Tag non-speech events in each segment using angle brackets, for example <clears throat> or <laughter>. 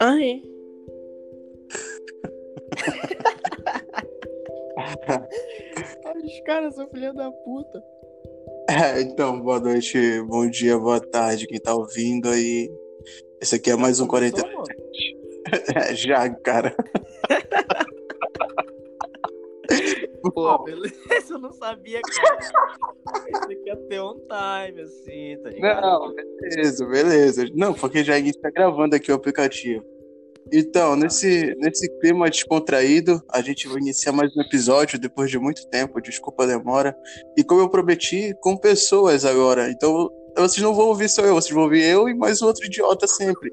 Ai. Os caras são filha da puta. É, então, boa noite, bom dia, boa tarde, quem tá ouvindo aí. Esse aqui é mais um 40. <laughs> É, já, cara. <laughs> Pô, beleza, eu não sabia, cara. Aqui ia ter on time, assim, tá ligado? Não, beleza, beleza. Não, porque já a gente tá gravando aqui o aplicativo. Então, nesse, nesse clima descontraído, a gente vai iniciar mais um episódio depois de muito tempo, desculpa a demora. E como eu prometi, com pessoas agora. Então, vocês não vão ouvir só eu, vocês vão ouvir eu e mais outro idiota sempre.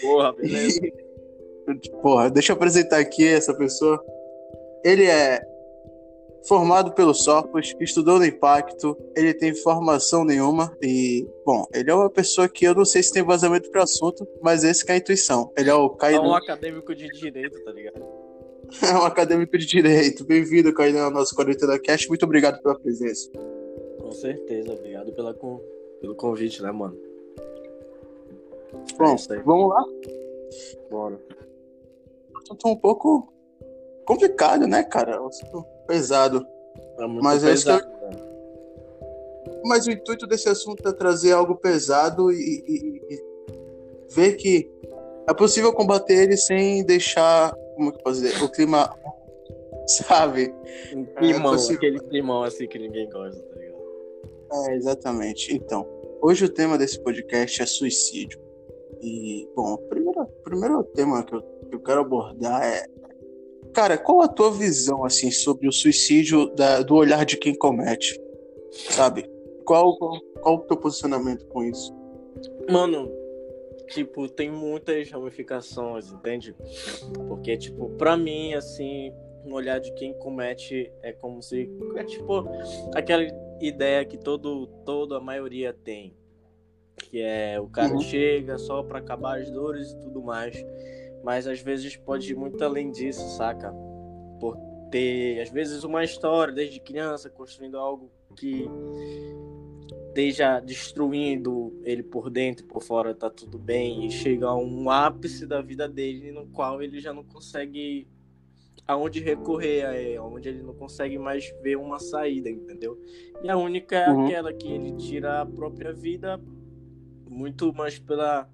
Porra, beleza. <laughs> Porra, deixa eu apresentar aqui essa pessoa. Ele é formado pelo Sopos, estudou no Impacto, ele tem formação nenhuma e, bom, ele é uma pessoa que eu não sei se tem vazamento para assunto, mas esse que é a intuição. Ele é o Caio. É um acadêmico de direito, tá ligado? <laughs> é um acadêmico de direito. Bem-vindo, Caio, ao nosso Quarentena Cast. Muito obrigado pela presença. Com certeza, obrigado pela, pelo convite, né, mano? Bom, é vamos lá? Bora. Tô um pouco complicado, né, cara? Pesado. É muito Mas pesado, eu... né? Mas o intuito desse assunto é trazer algo pesado e, e, e, ver que é possível combater ele sem deixar, como que eu posso dizer, o clima, <laughs> sabe? Um climão, é aquele climão assim que ninguém gosta, tá ligado? É, exatamente. Então, hoje o tema desse podcast é suicídio. E, bom, o primeiro, primeiro tema que eu, que eu quero abordar é Cara, qual a tua visão assim sobre o suicídio da, do olhar de quem comete? Sabe? Qual, qual, qual o teu posicionamento com isso? Mano, tipo, tem muitas ramificações, entende? Porque, tipo, pra mim, assim, no olhar de quem comete é como se. É tipo aquela ideia que todo, toda a maioria tem. Que é o cara uhum. chega só pra acabar as dores e tudo mais. Mas às vezes pode ir muito além disso, saca? Por ter, às vezes, uma história desde criança, construindo algo que esteja destruindo ele por dentro e por fora, tá tudo bem, e chega a um ápice da vida dele no qual ele já não consegue aonde recorrer, aonde ele não consegue mais ver uma saída, entendeu? E a única é uhum. aquela que ele tira a própria vida muito mais pela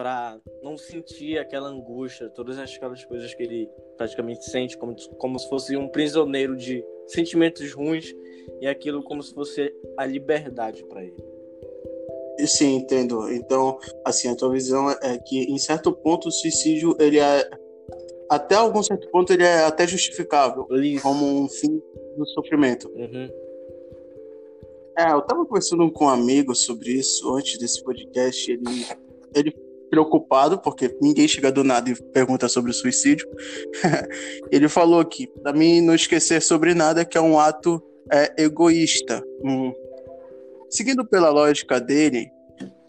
para não sentir aquela angústia, todas aquelas coisas que ele praticamente sente como, como se fosse um prisioneiro de sentimentos ruins e aquilo como se fosse a liberdade para ele. Sim, entendo. Então, assim, a tua visão é que em certo ponto o suicídio ele é até algum certo ponto ele é até justificável como um fim do sofrimento. Uhum. É, eu tava conversando com um amigo sobre isso antes desse podcast. Ele, ele preocupado, porque ninguém chega do nada e pergunta sobre o suicídio. <laughs> ele falou aqui, para mim não esquecer sobre nada que é um ato é, egoísta. Hum. Seguindo pela lógica dele,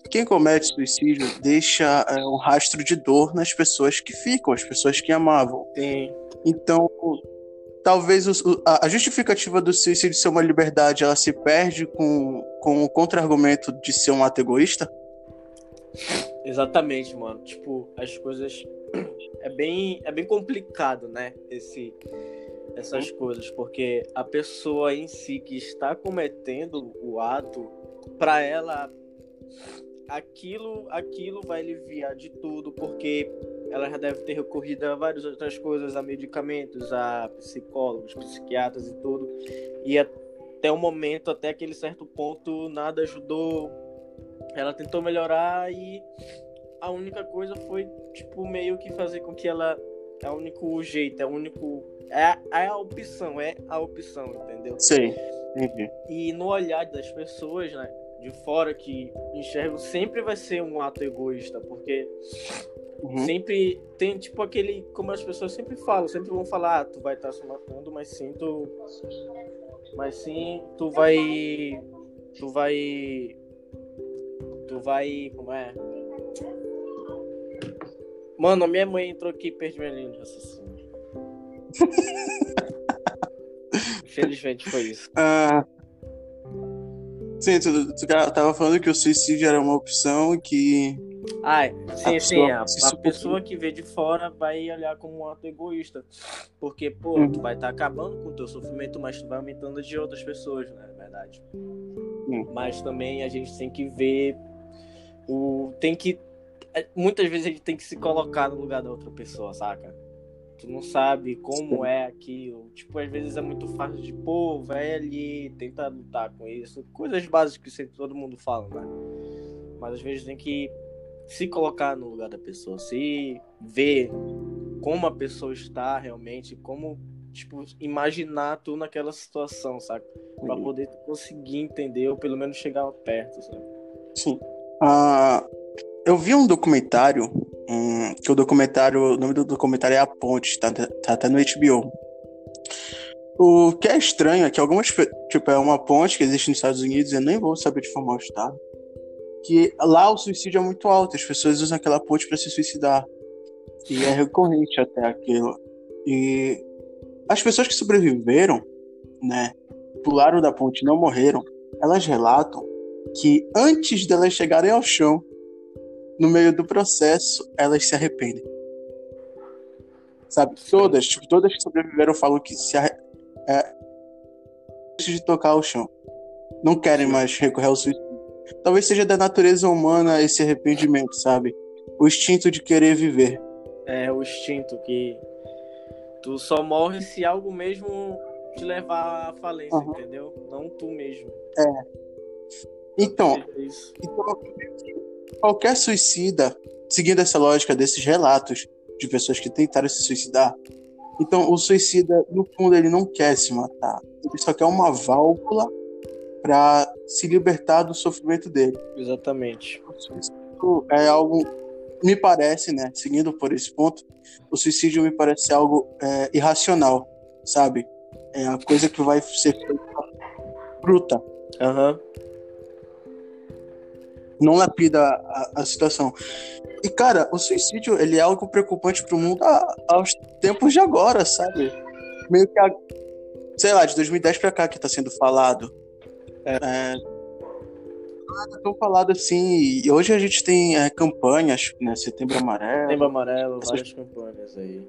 quem comete suicídio deixa é, um rastro de dor nas pessoas que ficam, as pessoas que amavam. Sim. Então, talvez o, a, justificativa do suicídio ser uma liberdade, ela se perde com, com o contra-argumento de ser um ato egoísta? Exatamente, mano. Tipo, as coisas. É bem, é bem complicado, né? Esse, essas uhum. coisas, porque a pessoa em si que está cometendo o ato, para ela, aquilo, aquilo vai aliviar de tudo, porque ela já deve ter recorrido a várias outras coisas, a medicamentos, a psicólogos, psiquiatras e tudo. E até o momento, até aquele certo ponto, nada ajudou ela tentou melhorar e a única coisa foi, tipo, meio que fazer com que ela. É o único jeito, é o único. É, é a opção, é a opção, entendeu? Sim. Entendi. E no olhar das pessoas, né? De fora que enxergam, sempre vai ser um ato egoísta, porque uhum. sempre tem, tipo, aquele. Como as pessoas sempre falam, sempre vão falar, ah, tu vai estar tá se matando, mas sim, tu. Mas sim, tu vai. Tu vai tu vai. Como é? Mano, a minha mãe entrou aqui e perdi minha linha de raciocínio. <laughs> Infelizmente foi isso. Ah, Sim, tu, tu tava falando que o suicídio era uma opção que. Ah, sim, A sim. A, a pessoa que vê de fora vai olhar como um ato egoísta. Porque, pô, Uhum. tu vai estar acabando com o teu sofrimento, mas tu vai aumentando de outras pessoas, né? Na verdade. Mas também a gente tem que ver o. Tem que. é, Muitas vezes a gente tem que se colocar no lugar da outra pessoa, saca? Tu não sabe como é aquilo. Tipo, às vezes é muito fácil de, pô, vai ali, tenta lutar com isso. Coisas básicas que todo mundo fala, né? Mas às vezes tem que se colocar no lugar da pessoa, se ver como a pessoa está realmente, como, tipo, imaginar tu naquela situação, saca? Pra poder conseguir entender ou pelo menos chegar perto, sabe? Sim. Ah, eu vi um documentário, hum, que o documentário, o nome do documentário é A Ponte, tá, tá até no HBO. O que é estranho é que algumas, tipo, é uma ponte que existe nos Estados Unidos, eu nem vou saber de formar o estado, que lá o suicídio é muito alto, as pessoas usam aquela ponte para se suicidar. E é recorrente até aquilo. E as pessoas que sobreviveram, né, pularam da ponte e não morreram, elas relatam que antes delas chegarem ao chão, no meio do processo, elas se arrependem. Sabe? Todas, tipo, todas que sobreviveram falam que se arre... é, antes de tocar o chão. Não querem mais recorrer ao suicídio. Talvez seja da natureza humana esse arrependimento, sabe? O instinto de querer viver. É o instinto que tu só morre se algo mesmo te levar à falência, Aham. entendeu? Não tu mesmo. É isso. Então, qualquer suicida, seguindo essa lógica desses relatos de pessoas que tentaram se suicidar, então o suicida, no fundo, ele não quer se matar. Ele só quer uma válvula para se libertar do sofrimento dele. Exatamente. É algo, me parece, né? Seguindo por esse ponto, o suicídio me parece algo é, irracional, sabe? É a coisa que vai ser feita bruta. Não lapida a, a situação. E, cara, o suicídio, ele é algo preocupante pro mundo a- aos tempos de agora, sabe? Meio que, a, sei lá, de 2010 pra cá que tá sendo falado. É. nada tão falado assim. E hoje a gente tem é, campanhas, né? Setembro Amarelo. Tempo amarelo, Essas- várias campanhas aí.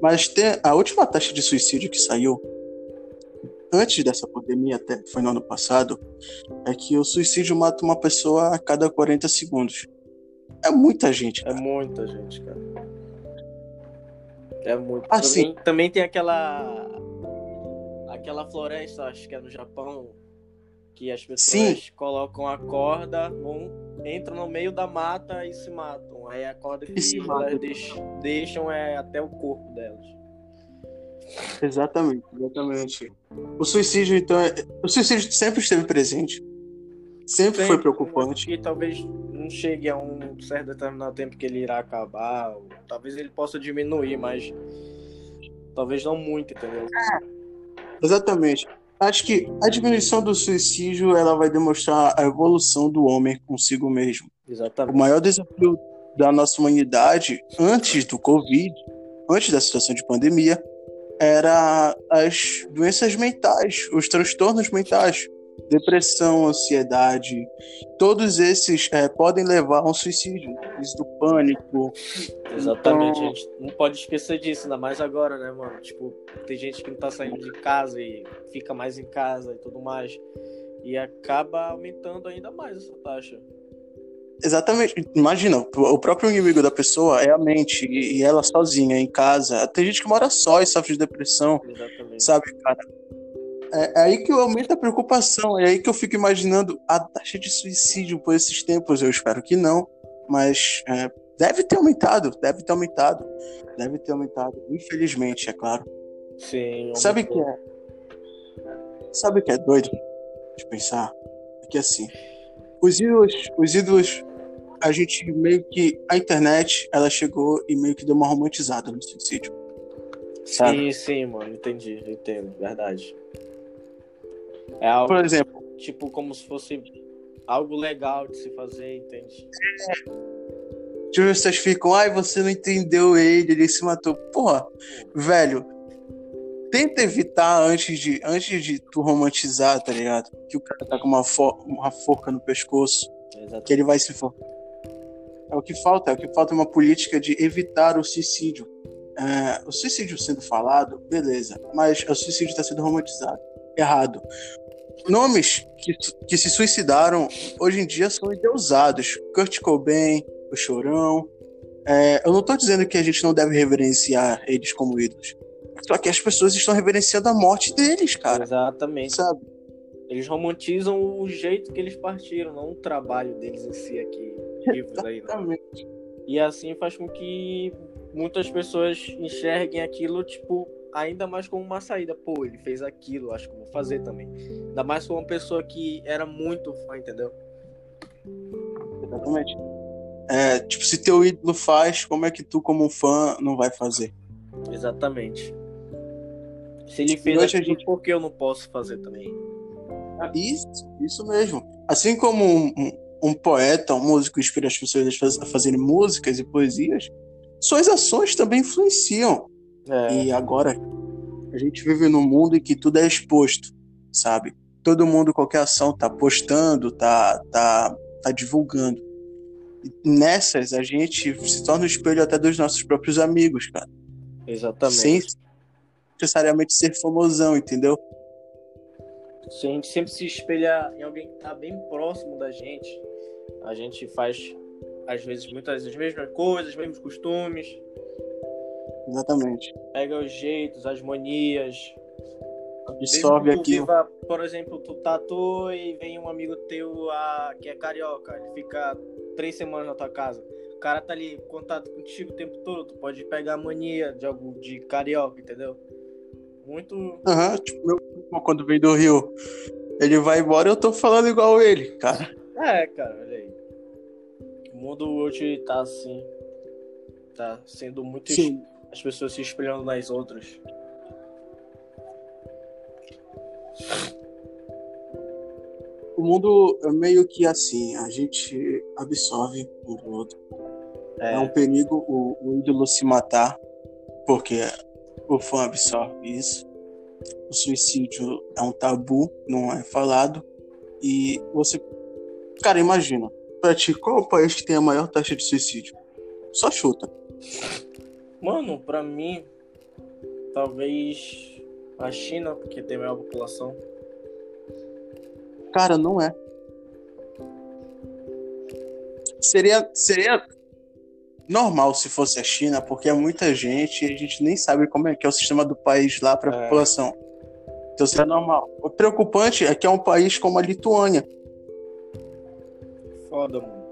Mas tem a última taxa de suicídio que saiu antes dessa pandemia, até foi no ano passado, é que o suicídio mata uma pessoa a cada 40 segundos. É muita gente, É cara. muita gente, cara. É muito. Ah, também, também tem aquela. Aquela floresta, acho que é no Japão, que as pessoas colocam a corda, vão, entram no meio da mata e se matam. Aí a corda que se elas deixam, deixam é até o corpo delas. Exatamente, exatamente. O suicídio, então, é... o suicídio sempre esteve presente. Sempre foi preocupante. E talvez não chegue a um certo determinado tempo que ele irá acabar. Talvez ele possa diminuir, mas talvez não muito, entendeu? Exatamente. Acho que a diminuição do suicídio ela vai demonstrar a evolução do homem consigo mesmo. O Exatamente. maior desafio da nossa humanidade antes do Covid, antes da situação de pandemia, era as doenças mentais, os transtornos mentais, depressão, ansiedade, todos esses eh, podem levar a um suicídio, crise do pânico. Exatamente, Então- a gente não pode esquecer disso, ainda mais agora, né, mano? Tipo, tem gente que não tá saindo de casa e fica mais em casa e tudo mais. E acaba aumentando ainda mais essa taxa. Exatamente. Imagina, o próprio inimigo da pessoa é a mente e ela sozinha em casa. Tem gente que mora só e sofre de depressão. Exatamente. Sabe, cara? É, é aí que aumenta a preocupação. É aí que eu fico imaginando a taxa de suicídio por esses tempos. Eu espero que não, mas é, deve ter aumentado, deve ter aumentado, deve ter aumentado. Infelizmente, é claro. Sim. Sabe o que é? Sabe o que é doido de pensar? É que assim, os ídolos, os ídolos, a gente meio que a internet, ela chegou e meio que deu uma romantizada no suicídio. Sabe? Sim, sim, mano, entendi, entendo, verdade. É algo, Por exemplo, tipo, como se fosse algo legal de se fazer, entende? Tipo, pessoas ficam, ai, você não entendeu ele, ele se matou. Porra, velho, tenta evitar antes de, antes de tu romantizar, tá ligado? Que o cara tá com uma, for, uma forca no pescoço, Exatamente. que ele vai se for. É o que falta, é o que falta uma política de evitar o suicídio. É, o suicídio sendo falado, beleza, mas o suicídio está sendo romantizado. Errado. Nomes que, que se suicidaram hoje em dia são endeusados. Kurt Cobain, o Chorão. É, eu não tô dizendo que a gente não deve reverenciar eles como ídolos. Só que as pessoas estão reverenciando a morte deles, cara. Exatamente. Sabe? Eles romantizam o jeito que eles partiram, não o trabalho deles em si aqui, vivos aí, né? Exatamente. E assim faz com que muitas pessoas enxerguem aquilo, tipo, ainda mais como uma saída. Pô, ele fez aquilo, acho que vou fazer também. Ainda mais com uma pessoa que era muito fã, entendeu? Exatamente. É, tipo, se teu ídolo faz, como é que tu, como fã, não vai fazer? Exatamente. Se ele fez Hoje a aquilo, gente- por que eu não posso fazer também? Isso, isso mesmo. Assim como um, um- um poeta, um músico inspira as pessoas a fazerem músicas e poesias, suas ações também influenciam. É, E agora a gente vive num mundo em que tudo é exposto, sabe? Todo mundo, qualquer ação, tá postando, tá, tá, tá divulgando. E nessas, a gente se torna o espelho até dos nossos próprios amigos, cara. exatamente. Sem necessariamente ser famosão, entendeu? Se a gente sempre se espelha em alguém que tá bem próximo da gente, a gente faz, às vezes, muitas as mesmas coisas, os mesmos costumes, Exatamente. pega os jeitos, as manias. Absorve aquilo. viva, por exemplo, tu tatua e vem um amigo teu ah, que é carioca, ele fica três semanas na tua casa. O cara tá ali em contato contigo o tempo todo, tu pode pegar a mania de algo de carioca, entendeu? Muito. Aham, tipo, meu primo, quando vem do Rio, ele vai embora eu tô falando igual ele, cara. É, cara, olha aí. O mundo hoje tá assim. Tá sendo muito. es- Sim. As pessoas se espelhando nas outras. O mundo é meio que assim, a gente absorve um do outro. É, É, um perigo o, o ídolo se matar, porque o fã absorve isso. O suicídio é um tabu, não é falado. E você. Cara, imagina, pra ti, qual é o país que tem a maior taxa de suicídio? Só chuta. Mano, pra mim, talvez a China, porque tem maior população. Cara, não é. Seria, seria normal se fosse a China, porque é muita gente e a gente nem sabe como é que é o sistema do país lá para a É. população. Então seria normal. O preocupante é que é um país como a Lituânia, Foda, mano.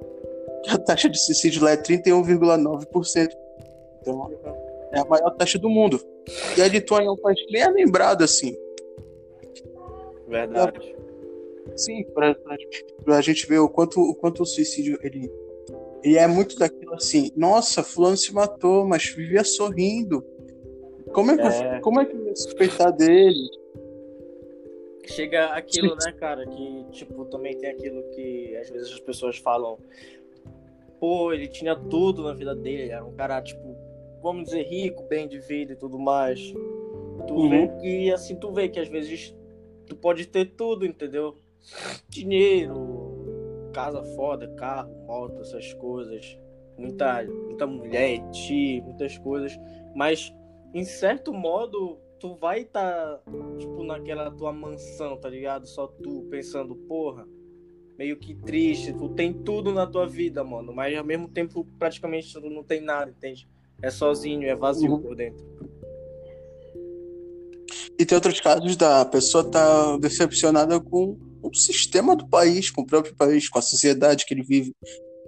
a taxa de suicídio lá é 31,9%. Então é a maior taxa do mundo. E a Lituânia é um país que nem é lembrado assim. Verdade. Sim, pra, pra, pra gente ver o quanto, o quanto o suicídio ele, ele é muito daquilo assim. Nossa, fulano se matou, mas vivia sorrindo. Como é que, É. Eu, como é que eu ia suspeitar dele? Chega aquilo, né, cara, que, tipo, também tem aquilo que às vezes as pessoas falam. Pô, ele tinha tudo na vida dele, era um cara, tipo, vamos dizer, rico, bem de vida e tudo mais. Tu Uhum. vê que, assim, tu vê que às vezes tu pode ter tudo, entendeu? Dinheiro, casa foda, carro, moto, essas coisas. Muita, muita mulher, ti, muitas coisas. Mas, em certo modo, tu vai estar, tipo, naquela tua mansão, tá ligado? Só tu pensando, porra, meio que triste. Tu tem tudo na tua vida, mano. Mas ao mesmo tempo, praticamente, tu não tem nada, entende? É sozinho, é vazio Uhum. por dentro. E tem outros casos da pessoa tá decepcionada com o sistema do país, com o próprio país, com a sociedade que ele vive.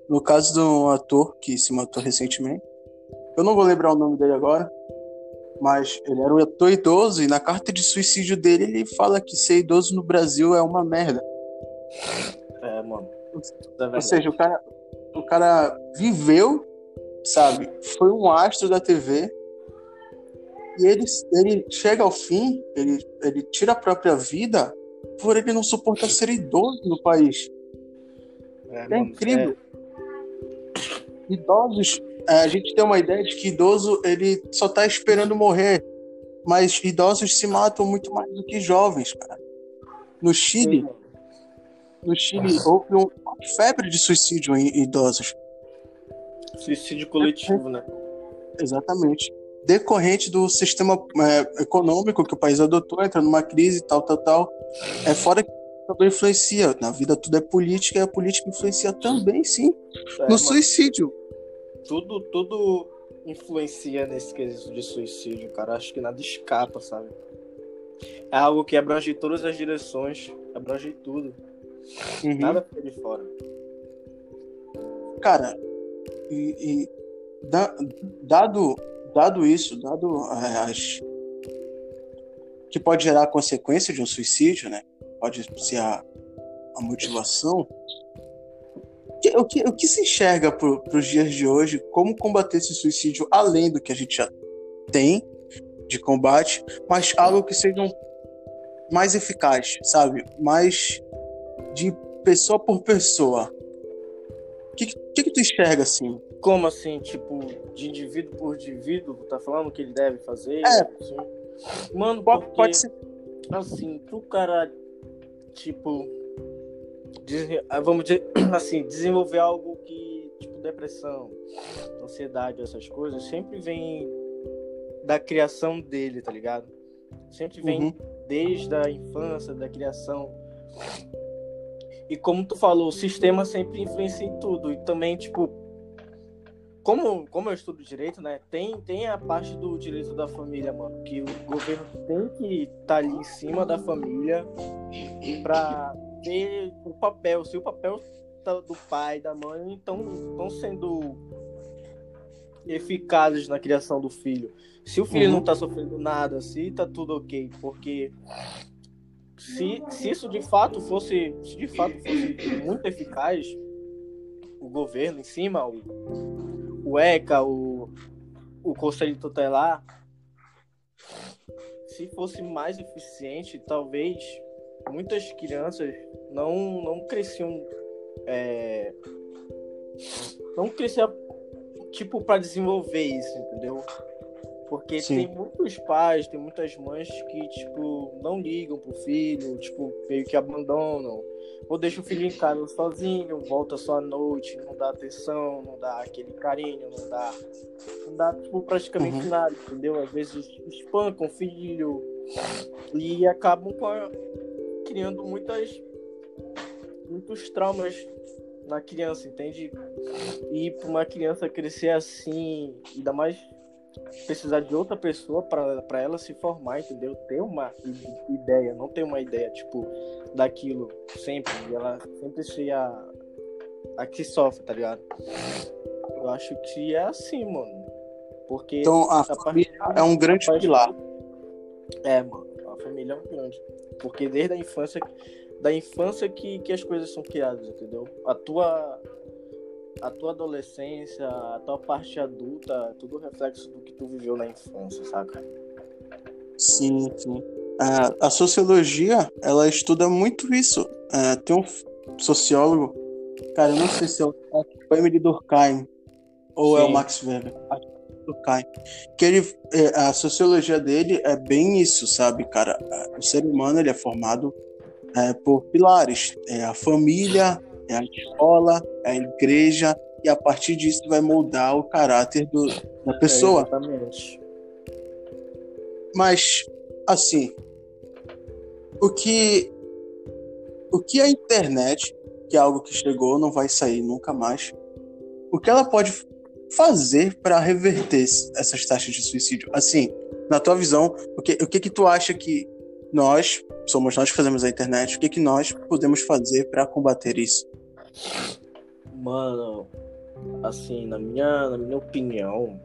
No caso de um ator que se matou recentemente, eu não vou lembrar o nome dele agora, mas ele era um ator idoso e na carta de suicídio dele ele fala que ser idoso no Brasil é uma merda. É, mano. É Ou seja, o cara, o cara viveu, sabe? Foi um astro da TV. E ele, ele chega ao fim, ele, ele tira a própria vida por ele não suportar ser idoso no país. É mano, incrível. Idosos, é, a gente tem uma ideia de que idoso ele só tá esperando morrer. mas idosos se matam muito mais do que jovens, cara. No Chile, no Chile houve uma febre de suicídio em idosos. Suicídio coletivo, né? Exatamente. Decorrente do sistema é, econômico que o país adotou, entra numa crise, tal, tal, tal. É fora que tudo influencia. Na vida tudo é política e a política influencia também, sim, é, no suicídio. Tudo, tudo influencia nesse quesito de suicídio, cara. Acho que nada escapa, sabe? É algo que abrange todas as direções, abrange tudo. Uhum. Nada fica de fora. Cara, e, e da, dado, dado isso, dado as. que pode gerar a consequência de um suicídio, né? Pode ser a, a motivação. O que, o que se enxerga para os dias de hoje? Como combater esse suicídio além do que a gente já tem de combate, mas algo que seja mais eficaz, sabe? Mais de pessoa por pessoa. O que, que, que tu enxerga assim? Como assim? Tipo, de indivíduo por indivíduo? Tá falando o que ele deve fazer? É. Assim? Mano, pode, porque, pode ser. Assim, pro cara, tipo. Ah, vamos dizer <clears throat> assim, desenvolver algo que, tipo, depressão, ansiedade, essas coisas, sempre vem da criação dele, tá ligado? Sempre vem uhum. desde a infância, da criação. E como tu falou, o sistema sempre influencia em tudo. E também, tipo, como, como eu estudo direito, né? Tem, tem a parte do direito da família, mano. Que o governo tem que estar tá ali em cima da família pra ter o papel. Se o papel tá do pai, da mãe, estão sendo eficazes na criação do filho. Se o filho uhum. não tá sofrendo nada, se tá tudo ok, porque se, se isso de fato fosse, se de fato fosse muito eficaz, o governo em cima, o, o ECA, o, o Conselho Tutelar, se fosse mais eficiente, talvez muitas crianças não, não cresciam. É, não cresciam tipo para desenvolver isso, entendeu? Porque Sim. tem muitos pais, tem muitas mães que, tipo, não ligam pro filho, tipo, meio que abandonam. Ou deixa o filho em casa sozinho, volta só à noite, não dá atenção, não dá aquele carinho, não dá. Não dá, tipo, praticamente uhum. nada, entendeu? Às vezes espancam o filho e acabam a, criando muitas. muitos traumas na criança, entende? E para uma criança crescer assim, ainda mais precisar de outra pessoa para ela se formar, entendeu? Ter uma ideia, não ter uma ideia, tipo, daquilo sempre. Ela sempre ser a, a que sofre, tá ligado? Eu acho que é assim, mano. Porque. Então a, a família é um grande pilar. É, mano. A família é um grande. Porque desde a infância. Da infância que, que as coisas são criadas, entendeu? A tua a tua adolescência, a tua parte adulta, tudo reflexo do que tu viveu na infância, saca? Sim, sim. a sociologia, ela estuda muito isso. tem um sociólogo, cara, eu não sei se é o, é Emily Durkheim ou sim. é o Max Weber. Durkheim. Que ele, é, a sociologia dele é bem isso, sabe, cara? O ser humano ele é formado é, por pilares. É a família, é a escola, é a igreja, e a partir disso vai moldar o caráter do, da pessoa. É, exatamente. Mas, assim, o que, o que a internet, que é algo que chegou, não vai sair nunca mais, o que ela pode fazer para reverter essas taxas de suicídio? Assim, na tua visão, o que, o que que tu acha que nós, somos nós que fazemos a internet, o que que nós podemos fazer para combater isso? Mano, assim, na minha, na minha opinião,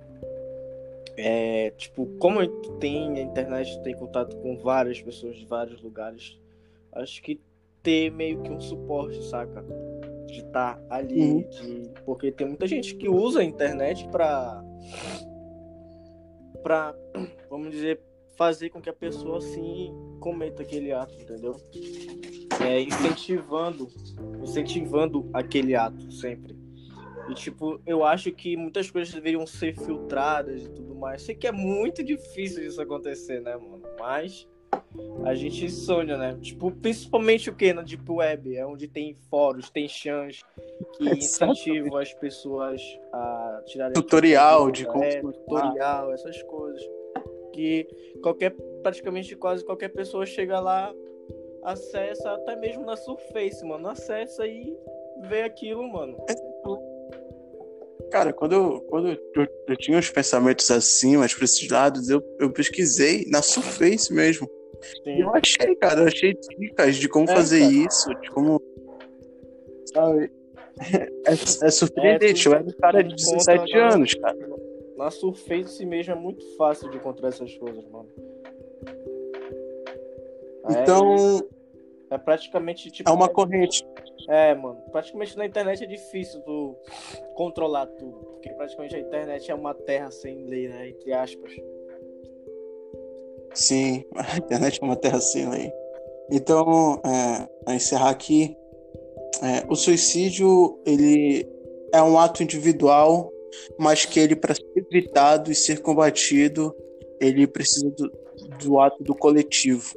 é, tipo, como tem a internet tem contato com várias pessoas de vários lugares, acho que ter meio que um suporte, saca? De estar tá ali, uhum. de, porque tem muita gente que usa a internet pra, pra, vamos dizer, fazer com que a pessoa assim cometa aquele ato, entendeu? É, incentivando, incentivando aquele ato sempre. E, tipo, eu acho que muitas coisas deveriam ser filtradas e tudo mais. Sei que é muito difícil isso acontecer, né, mano? Mas a gente sonha, né? Tipo, principalmente o que na Deep Web? É onde tem fóruns, tem chans que <laughs> incentivam as pessoas a tirarem... Tutorial de como... É, tutorial, essas coisas. Que qualquer, praticamente quase qualquer pessoa chega lá, acessa, até mesmo na Surface, mano. Acessa e vê aquilo, mano. Cara, quando, eu, quando eu, eu tinha uns pensamentos assim, mais pra esses lados, eu, eu pesquisei na Surface mesmo. Sim. Eu achei, cara, eu achei dicas de como é, fazer cara. isso, de como. Sabe? <laughs> É, é surpreendente, é, eu era um cara de 17 na, anos, cara. Na Surface mesmo é muito fácil de encontrar essas coisas, mano. Então. É, é praticamente tipo. É uma corrente. É, mano. Praticamente na internet é difícil tu controlar tudo. Porque praticamente a internet é uma terra sem lei, né? Entre aspas. Sim, <laughs> a internet é uma terra sem lei. Então, é, a encerrar aqui, é, o suicídio ele é um ato individual, mas que ele para ser evitado e ser combatido, ele precisa do, do ato do coletivo.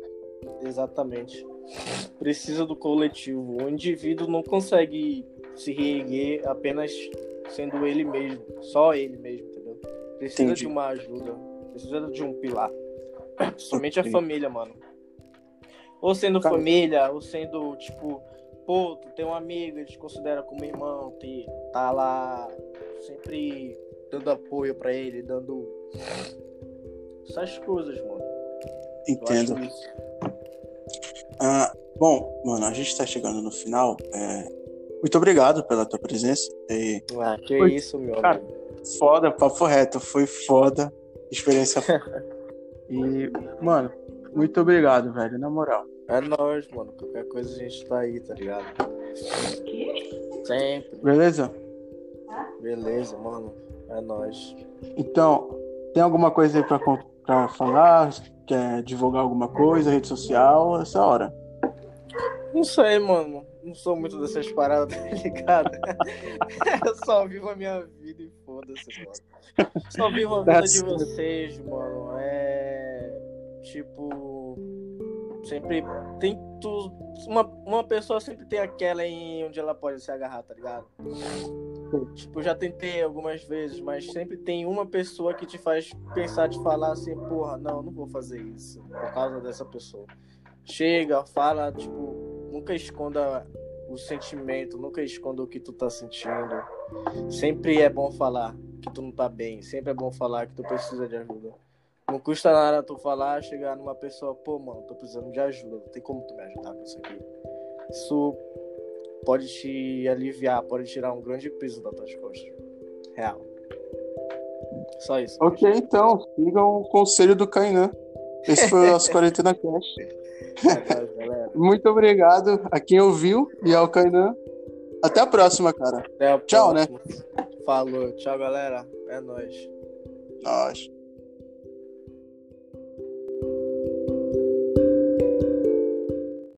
Exatamente. Precisa do coletivo. O indivíduo não consegue se reerguer apenas sendo ele mesmo, só ele mesmo, entendeu? Precisa Entendi. de uma ajuda, precisa de um pilar. <clears throat> Somente a família, mano. Ou sendo Cara. família, ou sendo, tipo, pô, tu tem um amigo, ele te considera como irmão, te, tá lá sempre dando apoio para ele, dando essas coisas, mano. Entendo. Ah, bom, mano, a gente tá chegando no final. É... Muito obrigado pela tua presença. E... Ah, que foi... isso, meu Cara, amigo. Foda, papo reto, foi foda. Experiência <laughs> E, mano, muito obrigado, velho, na moral. É nóis, mano. Qualquer coisa a gente tá aí, tá ligado? Sempre. Beleza? Beleza, mano. É nóis. Então, tem alguma coisa aí pra, pra falar? Quer divulgar alguma coisa, rede social? Essa hora. Não sei, mano. Não sou muito dessas paradas, <laughs> tá ligado? <laughs> Eu só vivo a minha vida e foda-se, mano. Só vivo a vida de vocês, mano. É. Tipo. Sempre tem tu, uma, uma pessoa sempre tem aquela em onde ela pode se agarrar, tá ligado? Tipo, já tentei algumas vezes, mas sempre tem uma pessoa que te faz pensar de falar assim, porra, não, não vou fazer isso por causa dessa pessoa. Chega, fala, tipo, nunca esconda o sentimento, nunca esconda o que tu tá sentindo. Sempre é bom falar que tu não tá bem, sempre é bom falar que tu precisa de ajuda. Não custa nada tu falar, chegar numa pessoa, pô, mano, tô precisando de ajuda, não tem como tu me ajudar com isso aqui. Isso pode te aliviar, pode tirar um grande peso das tuas costas. Real. Só isso. Ok, então, sigam o conselho do Kainan. Esse foi o nosso <laughs> Quarentena Cast. <laughs> Muito obrigado a quem ouviu e ao Kainan. Até a próxima, cara. Até a Tchau, né? próxima. né? Falou. Tchau, galera. É nóis. Nós.